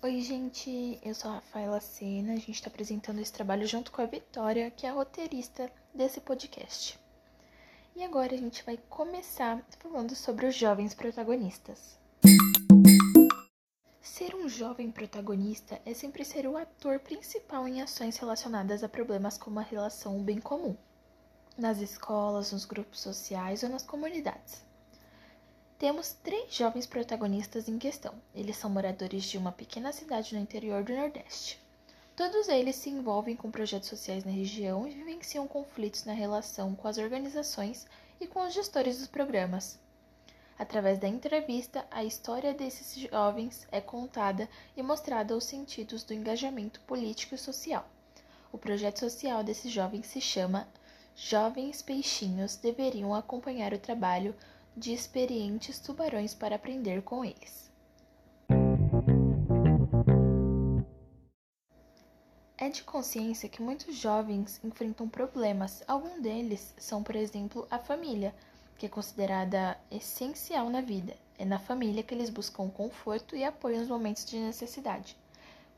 Oi, gente, eu sou a Rafaela Sena. A gente está apresentando esse trabalho junto com a Vitória, que é a roteirista desse podcast. E agora a gente vai começar falando sobre os jovens protagonistas. Ser um jovem protagonista é sempre ser o ator principal em ações relacionadas a problemas como a relação bem comum, nas escolas, nos grupos sociais ou nas comunidades. Temos três jovens protagonistas em questão. Eles são moradores de uma pequena cidade no interior do Nordeste. Todos eles se envolvem com projetos sociais na região e vivenciam conflitos na relação com as organizações e com os gestores dos programas. Através da entrevista, a história desses jovens é contada e mostrada os sentidos do engajamento político e social. O projeto social desses jovens se chama Jovens Peixinhos Deveriam Acompanhar o Trabalho de experientes tubarões para aprender com eles. É de consciência que muitos jovens enfrentam problemas. Alguns deles são, por exemplo, a família, que é considerada essencial na vida. É na família que eles buscam conforto e apoio nos momentos de necessidade.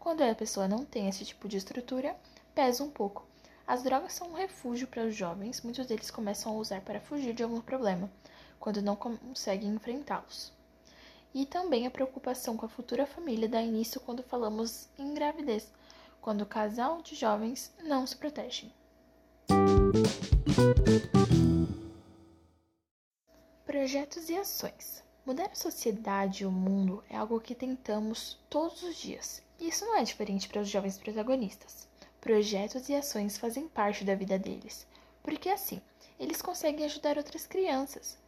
Quando a pessoa não tem esse tipo de estrutura, pesa um pouco. As drogas são um refúgio para os jovens, muitos deles começam a usar para fugir de algum problema quando não conseguem enfrentá-los. E também a preocupação com a futura família dá início quando falamos em gravidez, quando o casal de jovens não se protegem. Projetos e ações. Mudar a sociedade e o mundo é algo que tentamos todos os dias. E isso não é diferente para os jovens protagonistas. Projetos e ações fazem parte da vida deles, porque assim, eles conseguem ajudar outras crianças,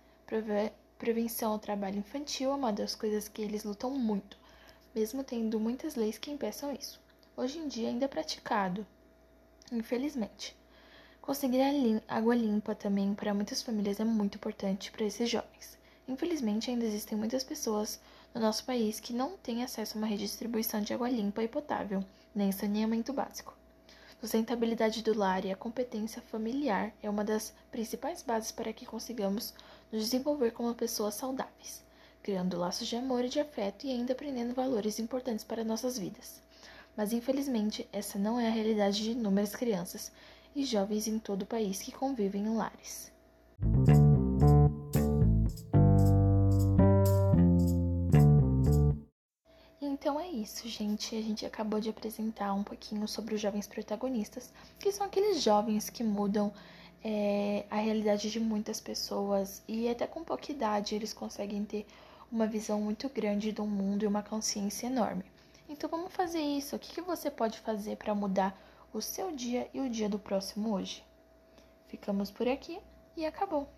prevenção ao trabalho infantil é uma das coisas que eles lutam muito, mesmo tendo muitas leis que impeçam isso. Hoje em dia ainda é praticado, infelizmente. Conseguir água limpa também para muitas famílias é muito importante para esses jovens. Infelizmente, ainda existem muitas pessoas no nosso país que não têm acesso a uma redistribuição de água limpa e potável, nem saneamento básico. Sustentabilidade do lar e a competência familiar é uma das principais bases para que consigamos nos desenvolver como pessoas saudáveis, criando laços de amor e de afeto e ainda aprendendo valores importantes para nossas vidas. Mas infelizmente, essa não é a realidade de inúmeras crianças e jovens em todo o país que convivem em lares. Isso, gente. A gente acabou de apresentar um pouquinho sobre os jovens protagonistas, que são aqueles jovens que mudam é, a realidade de muitas pessoas e até com pouca idade eles conseguem ter uma visão muito grande do mundo e uma consciência enorme. Então vamos fazer isso. O que, que você pode fazer para mudar o seu dia e o dia do próximo hoje? Ficamos por aqui e acabou.